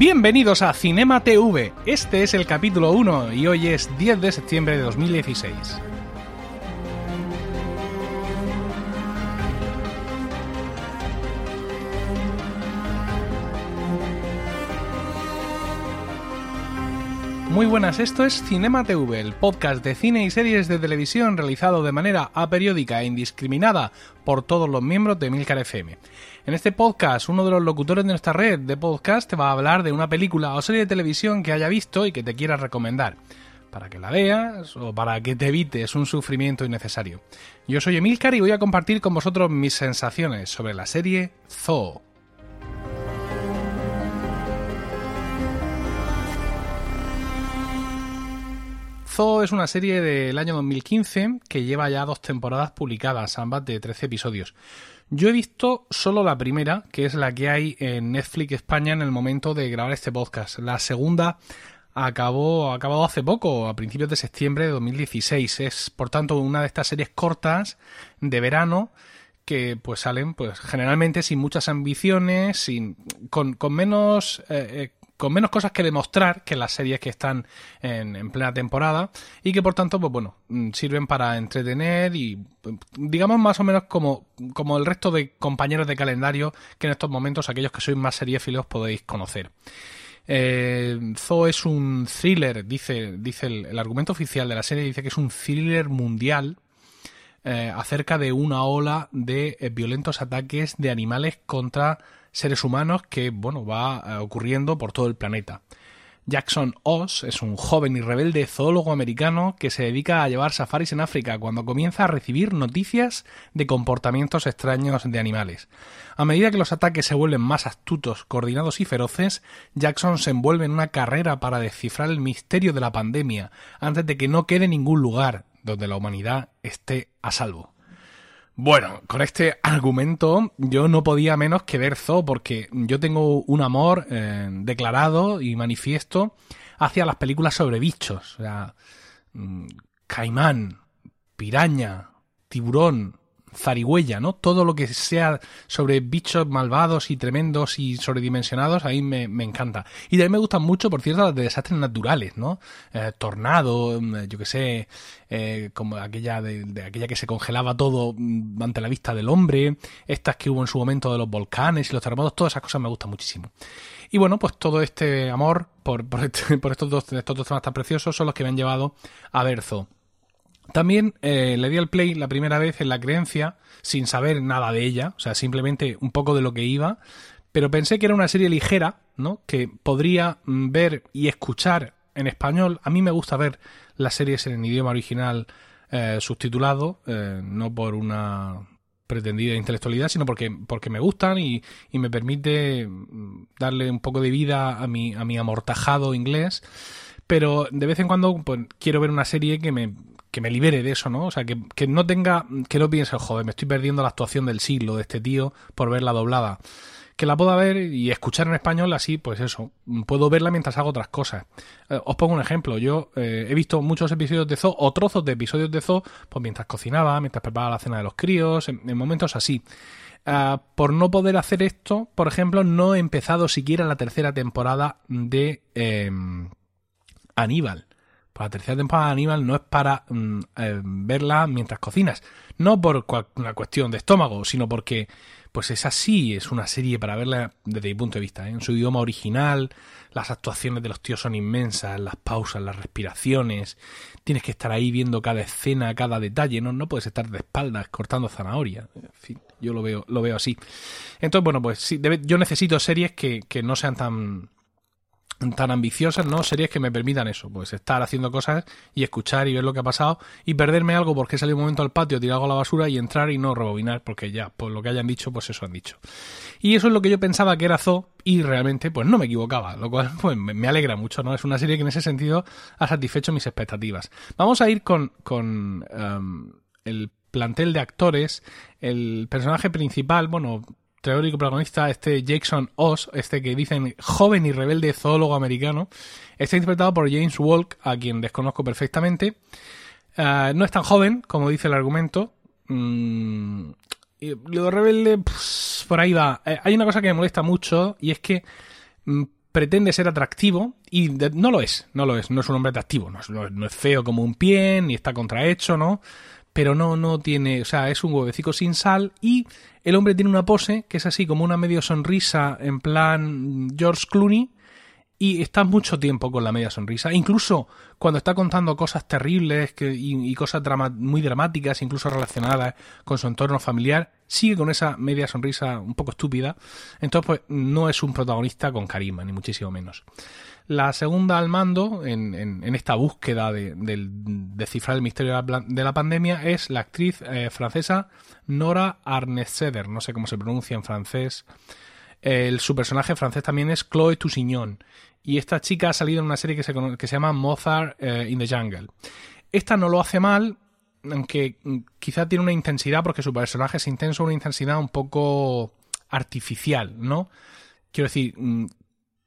Bienvenidos a Cinema TV. Este es el capítulo 1 y hoy es 10 de septiembre de 2016. Muy buenas, esto es Cinema TV, el podcast de cine y series de televisión realizado de manera aperiódica e indiscriminada por todos los miembros de Milcar FM. En este podcast, uno de los locutores de nuestra red de podcast te va a hablar de una película o serie de televisión que haya visto y que te quiera recomendar para que la veas o para que te evites un sufrimiento innecesario. Yo soy Emilcar y voy a compartir con vosotros mis sensaciones sobre la serie Zoo. Zoo es una serie del año 2015 que lleva ya dos temporadas publicadas, ambas de 13 episodios. Yo he visto solo la primera, que es la que hay en Netflix España en el momento de grabar este podcast. La segunda acabó acabado hace poco, a principios de septiembre de 2016. Es, por tanto, una de estas series cortas de verano que pues salen pues generalmente sin muchas ambiciones, sin con, con menos eh, eh, con menos cosas que demostrar que las series que están en, plena temporada y que por tanto, pues bueno, mm, sirven para entretener y digamos más o menos como, como el resto de compañeros de calendario que en estos momentos aquellos que sois más seriéfilos podéis conocer. Eh, Zoo es un thriller, dice, dice el, argumento oficial de la serie, dice que es un thriller mundial eh, acerca de una ola de eh, violentos ataques de animales contra seres humanos que, bueno, va eh, ocurriendo por todo el planeta. Jackson Oz es un joven y rebelde zoólogo americano que se dedica a llevar safaris en África cuando comienza a recibir noticias de comportamientos extraños de animales. A medida que los ataques se vuelven más astutos, coordinados y feroces, Jackson se envuelve en una carrera para descifrar el misterio de la pandemia antes de que no quede ningún lugar donde la humanidad esté a salvo. Bueno, con este argumento yo no podía menos que ver Zoo porque yo tengo un amor eh, declarado y manifiesto hacia las películas sobre bichos. O sea, mm, caimán, piraña, tiburón, zarigüeya, ¿no? Todo lo que sea sobre bichos malvados y tremendos y sobredimensionados, ahí me, me encanta. Y también me gustan mucho, por cierto, las de desastres naturales, ¿no? Eh, tornado, mm, yo que sé, eh, como aquella de, aquella que se congelaba todo mm, ante la vista del hombre, estas que hubo en su momento de los volcanes y los terremotos, todas esas cosas me gustan muchísimo. Y bueno, pues todo este amor por, por, este, por estos, dos, estos dos temas tan preciosos son los que me han llevado a ver Zoo. También eh, le di al play la primera vez en la creencia, sin saber nada de ella, o sea, simplemente un poco de lo que iba, pero pensé que era una serie ligera, ¿no? Que podría mm, ver y escuchar en español. A mí me gusta ver las series en idioma original eh, subtitulado, eh, no por una pretendida intelectualidad, sino porque, porque me gustan y, y, me permite mm, darle un poco de vida a mi, a mi amortajado inglés. Pero de vez en cuando pues, quiero ver una serie que me, que me libere de eso, ¿no? O sea, que, que no tenga, que no piense, joder, me estoy perdiendo la actuación del siglo de este tío por verla doblada. Que la pueda ver y escuchar en español, así, pues eso, puedo verla mientras hago otras cosas. Eh, os pongo un ejemplo, yo eh, he visto muchos episodios de Zoo o trozos de episodios de Zoo, pues mientras cocinaba, mientras preparaba la cena de los críos, en, momentos así. Ah, por no poder hacer esto, por ejemplo, no he empezado siquiera la tercera temporada de em, Aníbal la tercera temporada de Animal no es para mm, eh, verla mientras cocinas. No por una cuestión de estómago, sino porque pues es así, es una serie para verla desde mi punto de vista, ¿eh? en su idioma original, las actuaciones de los tíos son inmensas, las pausas, las respiraciones, tienes que estar ahí viendo cada escena, cada detalle, no, no puedes estar de espaldas cortando zanahoria, en fin, yo lo veo, lo veo así. Entonces, bueno, pues sí, yo necesito series que, que no sean tan tan ambiciosas, ¿no? Series que me permitan eso, pues estar haciendo cosas y escuchar y ver lo que ha pasado y perderme algo porque salido un momento al patio, tirar algo a la basura y entrar y no rebobinar porque ya, por lo que hayan dicho, pues eso han dicho. Y eso es lo que yo pensaba que era Zoo y realmente pues no me equivocaba, lo cual pues me alegra mucho, ¿no? Es una serie que en ese sentido ha satisfecho mis expectativas. Vamos a ir con, con um, el plantel de actores, el personaje principal, bueno, teórico protagonista, este Jackson Oz, este que dicen joven y rebelde zoólogo americano, está interpretado por James Walk, a quien desconozco perfectamente. Ah, no es tan joven, como dice el argumento. Mm, lo rebelde, pues, por ahí va. Eh, hay una cosa que me molesta mucho y es que mm, pretende ser atractivo y no lo es, no lo es, no es un hombre atractivo, no es, no es feo como un pie, ni está contrahecho, ¿no? Pero no, no tiene, o sea, es un huevecico sin sal y el hombre tiene una pose que es así como una medio sonrisa en plan George Clooney y está mucho tiempo con la media sonrisa. Incluso cuando está contando cosas terribles que, y, cosas muy dramáticas, incluso relacionadas con su entorno familiar, sigue con esa media sonrisa un poco estúpida. Entonces, pues no es un protagonista con carisma, ni muchísimo menos. La segunda al mando, en, en, esta búsqueda de, descifrar el misterio de la, pandemia, es la actriz eh, francesa Nora Arnesteder, no sé cómo se pronuncia en francés. El, su personaje francés también es Chloé Toussignon y esta chica ha salido en una serie que se, que se llama Mozart eh, in the Jungle. Esta no lo hace mal, aunque mm, quizá tiene una intensidad, porque su personaje es intenso, una intensidad un poco artificial, ¿no? Quiero decir, mm,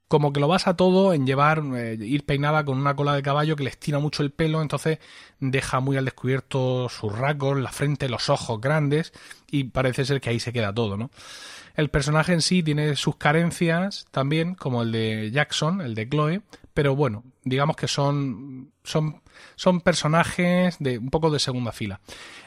como que lo basa todo en llevar, eh, ir peinada con una cola de caballo que le estira mucho el pelo, entonces deja muy al descubierto sus rasgos, la frente, los ojos grandes, y parece ser que ahí se queda todo, ¿no? El personaje en sí tiene sus carencias también, como el de Jackson, el de Chloe, pero bueno, digamos que son, son, son personajes de un poco de segunda fila.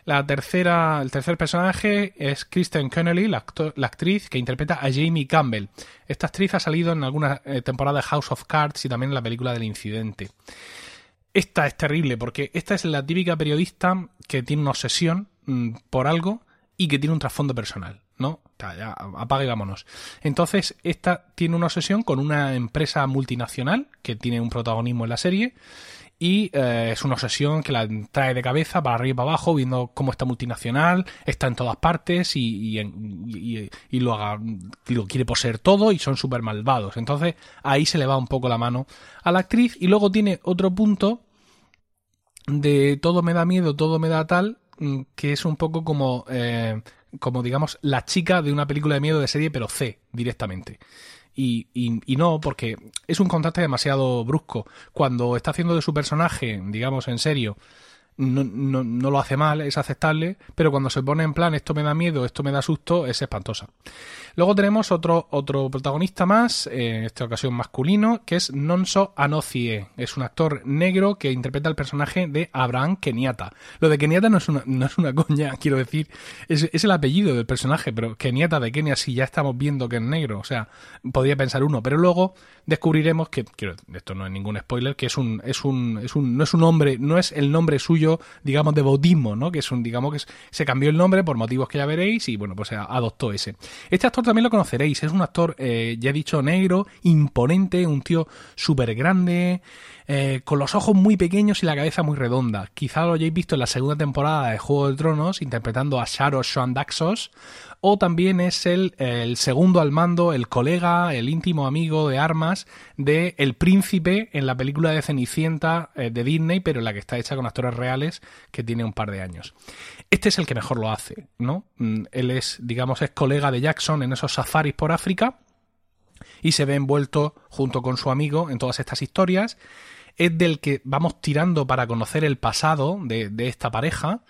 La tercera, el tercer personaje es Kristen Connelly, la, actriz que interpreta a Jamie Campbell. Esta actriz ha salido en alguna eh, temporada de House of Cards y también en la película del incidente. Esta es terrible porque esta es la típica periodista que tiene una obsesión mm, por algo y que tiene un trasfondo personal. ¿No? Ya, apaga y vámonos. Entonces, esta tiene una obsesión con una empresa multinacional que tiene un protagonismo en la serie y eh, es una obsesión que la trae de cabeza para arriba y para abajo, viendo cómo está multinacional está en todas partes y, y, lo, haga, lo quiere poseer todo y son súper malvados. Entonces, ahí se le va un poco la mano a la actriz y luego tiene otro punto de todo me da miedo, todo me da tal, mm, que es un poco como eh, como digamos la chica de una película de miedo de serie, pero C directamente. Y, y, no, porque es un contraste demasiado brusco. Cuando está haciendo de su personaje, digamos, en serio, no, no, no, lo hace mal, es aceptable, pero cuando se pone en plan esto me da miedo, esto me da susto, es espantosa. Luego tenemos otro, otro protagonista más, en esta ocasión masculino, que es Nonso Anocie. Es un actor negro que interpreta el personaje de Abraham Kenyatta. Lo de Kenyatta no es una, no es una coña, quiero decir, es, es el apellido del personaje, pero Kenyatta de Kenia, si ya estamos viendo que es negro, o sea, podría pensar uno, pero luego descubriremos que, esto no es ningún spoiler, que es un, es un, es un, no es un nombre, no es el nombre suyo, digamos, de bautismo, ¿no? Que es un, digamos, que se cambió el nombre por motivos que ya veréis y bueno, pues adoptó ese. Este actor también lo conoceréis. Es un actor, eh, ya he dicho, negro, imponente, un tío súper grande, eh, con los ojos muy pequeños y la cabeza muy redonda. Quizá lo hayáis visto en la segunda temporada de Juego de Tronos, interpretando a Sharo Sean Daxos, o también es el, segundo al mando, el colega, el íntimo amigo de armas de El Príncipe en la película de Cenicienta eh, de Disney, pero en la que está hecha con actores reales, que tiene un par de años. Este es el que mejor lo hace, ¿no? Mm, él es, digamos, es colega de Jackson en esos safaris por África y se ve envuelto junto con su amigo en todas estas historias. Es del que vamos tirando para conocer el pasado de esta pareja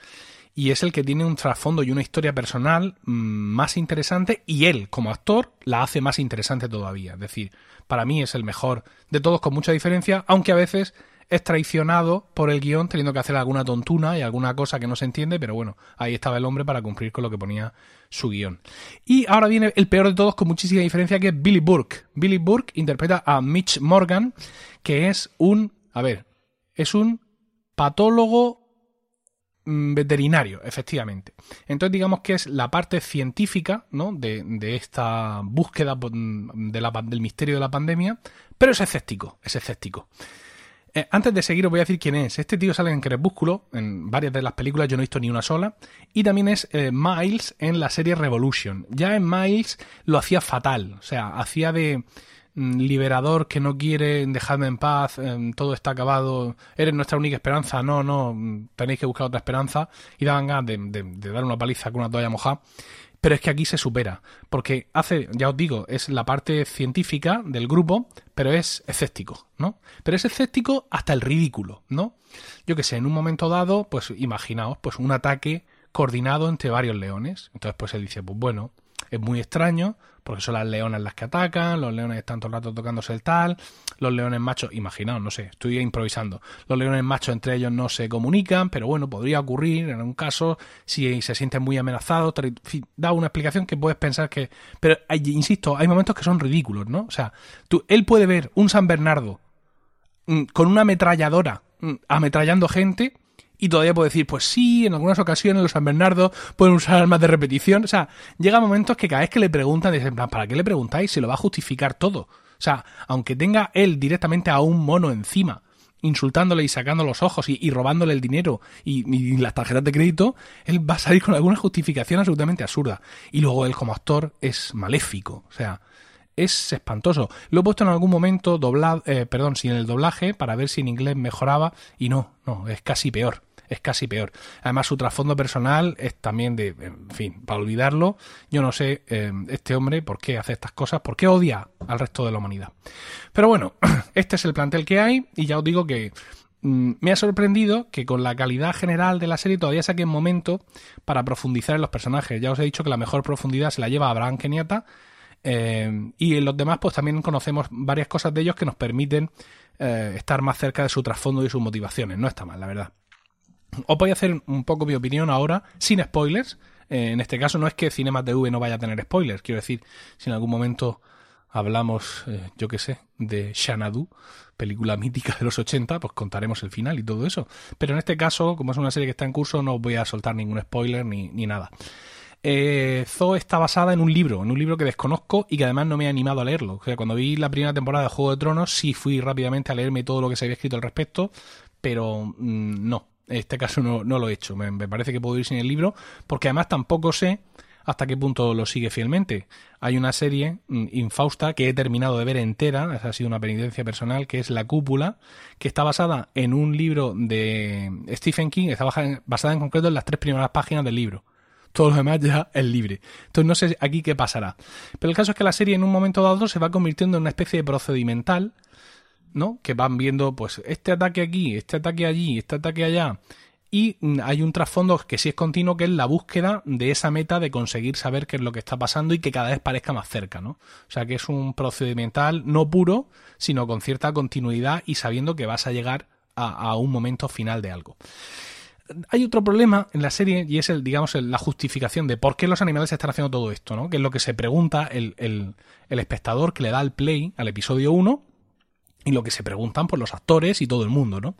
y es el que tiene un trasfondo y una historia personal mm, más interesante y él, como actor, la hace más interesante todavía. Es decir, para mí es el mejor de todos con mucha diferencia, aunque a veces es traicionado por el guion teniendo que hacer alguna tontuna y alguna cosa que no se entiende, pero bueno, ahí estaba el hombre para cumplir con lo que ponía su guion. Y ahora viene el peor de todos con muchísima diferencia que es Billy Burke. Billy Burke interpreta a Mitch Morgan, que es un, a ver, es un patólogo veterinario, efectivamente. Entonces digamos que es la parte científica ¿no? de, esta búsqueda mm, del misterio de la pandemia, pero es escéptico, es escéptico. Eh, antes de seguir os voy a decir quién es. Este tío sale en Crepúsculo, en varias de las películas, yo no he visto ni una sola. Y también es eh, Miles en la serie Revolution. Ya en Miles lo hacía fatal. O sea, hacía de mm, liberador que no quiere dejarme en paz, em, todo está acabado, eres nuestra única esperanza, no, no, tenéis que buscar otra esperanza. Y daban ganas de, de dar una paliza con una toalla mojada. Pero es que aquí se supera, porque hace, ya os digo, es la parte científica del grupo, pero es escéptico, ¿no? Pero es escéptico hasta el ridículo, ¿no? Yo que sé, en un momento dado, pues imaginaos, pues un ataque coordinado entre varios leones. Entonces, pues él dice, pues bueno, es muy extraño, porque son las leonas las que atacan, los leones están todo el rato tocándose el tal, los leones machos, imaginaos, no sé, estoy improvisando, los leones machos entre ellos no se comunican, pero bueno, podría ocurrir en un caso si se sienten muy amenazados, da una explicación que puedes pensar que... Pero, insisto, hay momentos que son ridículos, ¿no? O sea, tú, él puede ver un San Bernardo mm, con una ametralladora mm, ametrallando gente y todavía puedo decir, pues sí, en algunas ocasiones los San Bernardo pueden usar armas de repetición. O sea, llega momentos que cada vez que le preguntan, dicen, ¿para qué le preguntáis? Se lo va a justificar todo. O sea, aunque tenga él directamente a un mono encima, insultándole y sacando los ojos y, robándole el dinero y, y, las tarjetas de crédito, él va a salir con alguna justificación absolutamente absurda. Y luego él como actor es maléfico. O sea, es espantoso. Lo he puesto en algún momento doblado, eh, perdón, sin el doblaje para ver si en inglés mejoraba y no, no, es casi peor es casi peor. Además, su trasfondo personal es también de, en fin, para olvidarlo, yo no sé eh, este hombre por qué hace estas cosas, por qué odia al resto de la humanidad. Pero bueno, este es el plantel que hay y ya os digo que mm, me ha sorprendido que con la calidad general de la serie todavía saquen momento para profundizar en los personajes. Ya os he dicho que la mejor profundidad se la lleva Abraham Kenyatta. Eh, y en los demás, pues también conocemos varias cosas de ellos que nos permiten eh, estar más cerca de su trasfondo y sus motivaciones. No está mal, la verdad. Os voy a hacer un poco mi opinión ahora, sin spoilers. Eh, en este caso no es que Cinema TV no vaya a tener spoilers, quiero decir, si en algún momento hablamos, eh, yo qué sé, de Xanadu, película mítica de los 80, pues contaremos el final y todo eso. Pero en este caso, como es una serie que está en curso, no os voy a soltar ningún spoiler ni, ni nada. Eh, está basada en un libro, en un libro que desconozco y que además no me he animado a leerlo. O sea, cuando vi la primera temporada de Juego de Tronos, sí fui rápidamente a leerme todo lo que se había escrito al respecto, pero mm, no, en este caso no, lo he hecho. Me, parece que puedo ir sin el libro, porque además tampoco sé hasta qué punto lo sigue fielmente. Hay una serie mm, infausta que he terminado de ver entera, esa ha sido una penitencia personal, que es La Cúpula, que está basada en un libro de Stephen King, está basada en concreto en las tres primeras páginas del libro. Todo lo demás ya es libre. Entonces no sé aquí qué pasará. Pero el caso es que la serie en un momento dado se va convirtiendo en una especie de procedimental ¿no? Que van viendo, pues, este ataque aquí, este ataque allí, este ataque allá. Y hay un trasfondo que sí es continuo, que es la búsqueda de esa meta de conseguir saber qué es lo que está pasando y que cada vez parezca más cerca, ¿no? O sea que es un procedimental no puro, sino con cierta continuidad y sabiendo que vas a llegar a, un momento final de algo. Hay otro problema en la serie y es el, digamos, la justificación de por qué los animales están haciendo todo esto, ¿no? Que es lo que se pregunta el, el, el espectador que le da el play al episodio 1 y lo que se preguntan por los actores y todo el mundo, ¿no?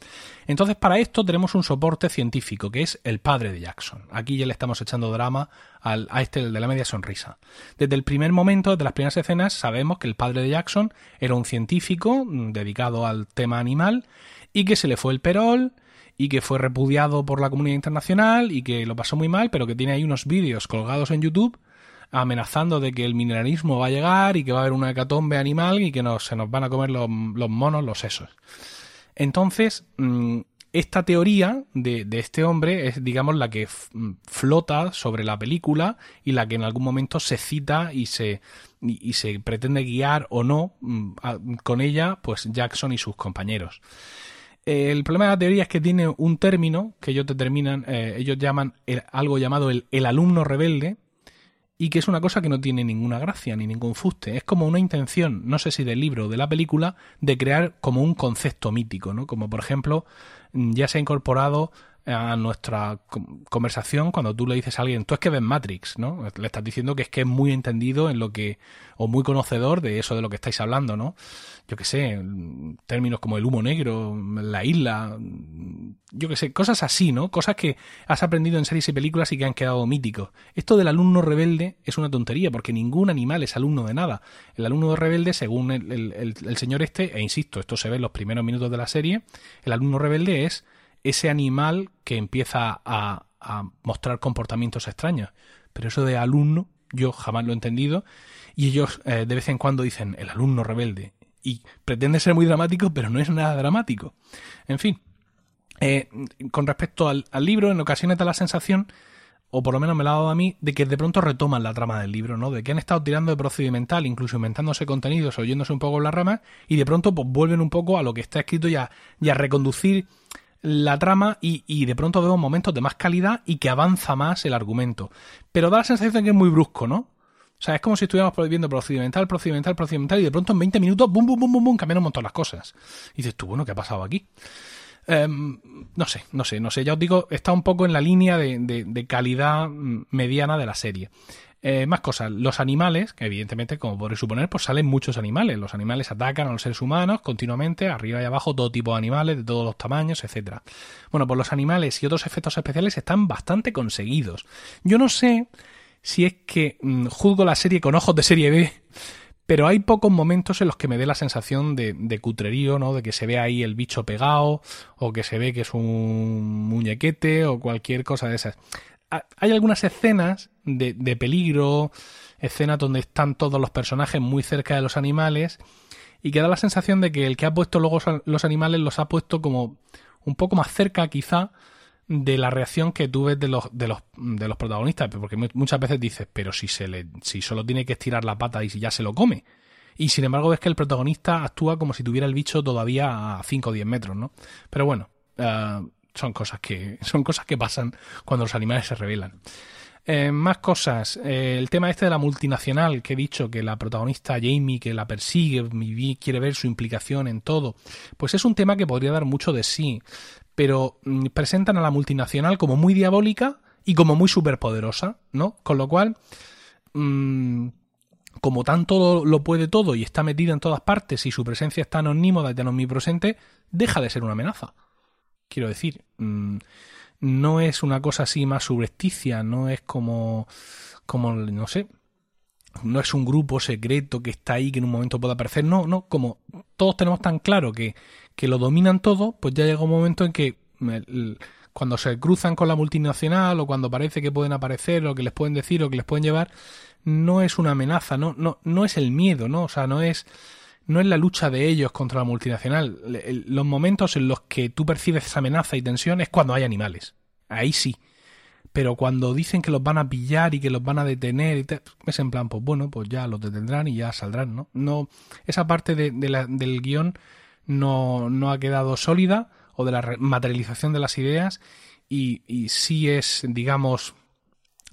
Entonces, para esto tenemos un soporte científico, que es el padre de Jackson. Aquí ya le estamos echando drama al, a este de la media sonrisa. Desde el primer momento, desde las primeras escenas, sabemos que el padre de Jackson era un científico mm, dedicado al tema animal y que se le fue el perol y que fue repudiado por la comunidad internacional y que lo pasó muy mal, pero que tiene ahí unos vídeos colgados en YouTube amenazando de que el mineralismo va a llegar y que va a haber una hecatombe animal y que se nos van a comer los, monos, los sesos. Entonces, mm, esta teoría de, este hombre es, digamos, la que mm, flota sobre la película y la que en algún momento se cita y se, y, se pretende guiar o no mm, con ella, pues Jackson y sus compañeros. el problema de la teoría es que tiene un término que ellos determinan, eh, ellos llaman algo llamado el alumno rebelde, y que es una cosa que no tiene ninguna gracia ni ningún fuste. Es como una intención, no sé si del libro o de la película, de crear como un concepto mítico, ¿no? Como por ejemplo, ya se ha incorporado a nuestra conversación cuando tú le dices a alguien, tú es que ves Matrix, ¿no? Le estás diciendo que es que es muy entendido en lo que, o muy conocedor de eso de lo que estáis hablando, ¿no? Yo que sé, términos como el humo negro, la isla, yo que sé, cosas así, ¿no? Cosas que has aprendido en series y películas y que han quedado míticos. Esto del alumno rebelde es una tontería, porque ningún animal es alumno de nada. El alumno rebelde, según el, el señor este, e insisto, esto se ve en los primeros minutos de la serie, el alumno rebelde es ese animal que empieza a, mostrar comportamientos extraños. Pero eso de alumno, yo jamás lo he entendido. Y ellos eh, de vez en cuando dicen el alumno rebelde. Y pretende ser muy dramático, pero no es nada dramático. En fin. Eh, con respecto al, libro, en ocasiones da la sensación, o por lo menos me la ha dado a mí, de que de pronto retoman la trama del libro, ¿no? De que han estado tirando de procedimental, incluso inventándose contenidos, oyéndose un poco la rama, y de pronto pues, vuelven un poco a lo que está escrito y a reconducir la trama y, de pronto vemos momentos de más calidad y que avanza más el argumento. Pero da la sensación de que es muy brusco, ¿no? O sea, es como si estuviéramos viendo procedimental, procedimental, procedimental y de pronto en 20 minutos, bum, bum, bum, bum, bum, cambian un montón las cosas. Y dices tú, bueno, ¿qué ha pasado aquí? Em, no sé, no sé, no sé. Ya os digo, está un poco en la línea de, calidad mm, mediana de la serie. Eh, más cosas, los animales, que evidentemente, como podréis suponer, pues salen muchos animales. Los animales atacan a los seres humanos continuamente, arriba y abajo, todo tipo de animales, de todos los tamaños, etcétera. Bueno, pues los animales y otros efectos especiales están bastante conseguidos. Yo no sé si es que mm, juzgo la serie con ojos de serie B pero hay pocos momentos en los que me dé la sensación de, de, cutrerío, ¿no? De que se ve ahí el bicho pegado, o que se ve que es un muñequete, o cualquier cosa de esas. Hay algunas escenas de, de peligro, escenas donde están todos los personajes muy cerca de los animales, y que da la sensación de que el que ha puesto luego los animales los ha puesto como un poco más cerca, quizá, de la reacción que tú ves de los, de los, de los protagonistas, porque muchas veces dices, pero si se le, si solo tiene que estirar la pata y si ya se lo come. Y sin embargo ves que el protagonista actúa como si tuviera el bicho todavía a 5 o 10 metros, ¿no? Pero bueno, eh, son cosas que, son cosas que pasan cuando los animales se revelan. Eh, más cosas. Eh, el tema este de la multinacional, que he dicho que la protagonista Jamie, que la persigue, quiere ver su implicación en todo. Pues es un tema que podría dar mucho de sí pero mm, presentan a la multinacional como muy diabólica y como muy superpoderosa, ¿no? Con lo cual, mm, como tanto lo puede todo y está metida en todas partes y su presencia es tan omnímoda y tan omnipresente, deja de ser una amenaza. Quiero decir, mm, no es una cosa así más subrepticia, no es como, como, no sé, no es un grupo secreto que está ahí que en un momento pueda aparecer, no, no, como todos tenemos tan claro que que lo dominan todo, pues ya llega un momento en que cuando se cruzan con la multinacional o cuando parece que pueden aparecer o que les pueden decir o que les pueden llevar, no es una amenaza, no, no, no es el miedo, ¿no? O sea, no es, no es la lucha de ellos contra la multinacional. Los momentos en los que tú percibes esa amenaza y tensión es cuando hay animales. Ahí sí. Pero cuando dicen que los van a pillar y que los van a detener, es en plan, pues bueno, pues ya los detendrán y ya saldrán, ¿no? No, esa parte del guion no, ha quedado sólida o de la materialización de las ideas y, y sí es, digamos,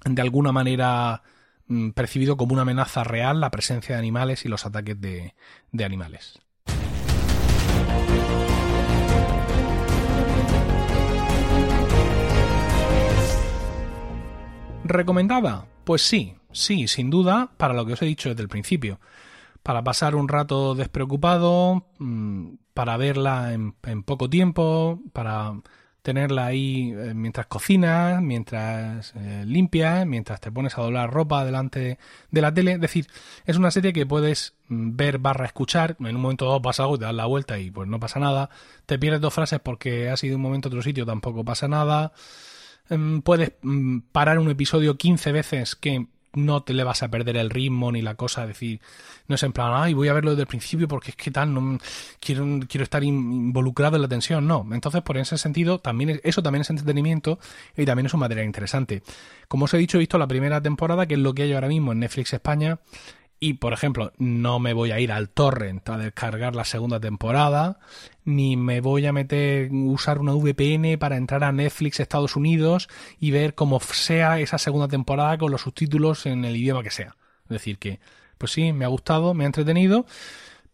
de alguna manera mm, percibido como una amenaza real la presencia de animales y los ataques de animales. ¿Recomendada? Pues sí, sí, sin duda, para lo que os he dicho desde el principio para pasar un rato despreocupado, mm, para verla en, poco tiempo, para tenerla ahí eh, mientras cocinas, mientras eh, limpias, mientras te pones a doblar ropa delante de la tele. Es decir, es una serie que puedes mm, ver barra escuchar. En un momento dado pasa algo, te das la vuelta y pues no pasa nada. Te pierdes dos frases porque has ido un momento a otro sitio, tampoco pasa nada. Em, puedes mm, parar un episodio 15 veces que no te le vas a perder el ritmo ni la cosa, decir, no es en plan, ay, voy a verlo desde el principio porque es que tal, no quiero, quiero estar involucrado en la tensión, no. Entonces, por ese sentido, también eso también es entretenimiento y también es un material interesante. Como os he dicho, he visto la primera temporada, que es lo que hay ahora mismo en Netflix España, y, por ejemplo, no me voy a ir al torrent a descargar la segunda temporada, ni me voy a meter, usar una VPN para entrar a Netflix Estados Unidos y ver cómo sea esa segunda temporada con los subtítulos en el idioma que sea. Es decir, que, pues sí, me ha gustado, me ha entretenido,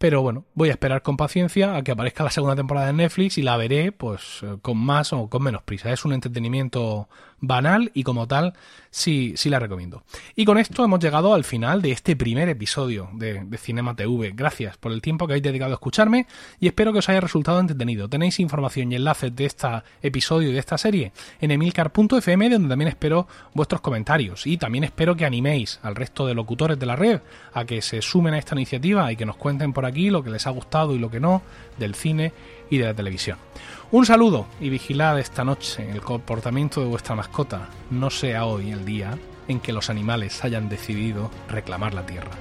pero bueno, voy a esperar con paciencia a que aparezca la segunda temporada de Netflix y la veré pues eh, con más o con menos prisa. Es un entretenimiento banal y como tal sí, sí la recomiendo. Y con esto hemos llegado al final de este primer episodio de, Cinema TV. Gracias por el tiempo que habéis dedicado a escucharme y espero que os haya resultado entretenido. Tenéis información y enlaces de este episodio y de esta serie en emilcar.fm donde también espero vuestros comentarios y también espero que animéis al resto de locutores de la red a que se sumen a esta iniciativa y que nos cuenten por aquí lo que les ha gustado y lo que no del cine y de la televisión. Un saludo y vigilad esta noche el comportamiento de vuestra mascota. No sea hoy el día en que los animales hayan decidido reclamar la tierra.